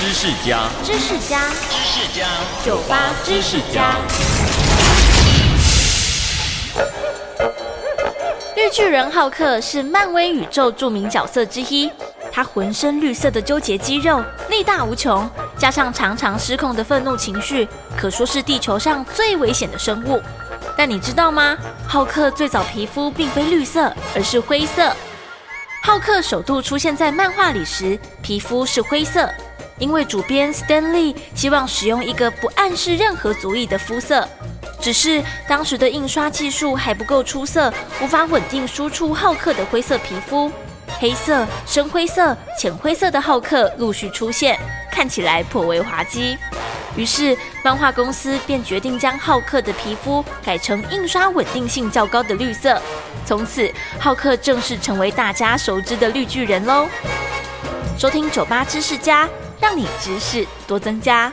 知识家，知识家，知识家，酒吧知识家。绿巨人浩克是漫威宇宙著名角色之一，他浑身绿色的纠结肌肉，力大无穷，加上常常失控的愤怒情绪，可说是地球上最危险的生物。但你知道吗？浩克最早皮肤并非绿色，而是灰色。浩克首度出现在漫画里时，皮肤是灰色，因为主编 Stanley 希望使用一个不暗示任何族裔的肤色。只是当时的印刷技术还不够出色，无法稳定输出浩克的灰色皮肤。黑色、深灰色、浅灰色的浩克陆续出现，看起来颇为滑稽。于是漫画公司便决定将浩克的皮肤改成印刷稳定性较高的绿色。从此，浩克正式成为大家熟知的绿巨人喽。收听酒吧知识家，让你知识多增加。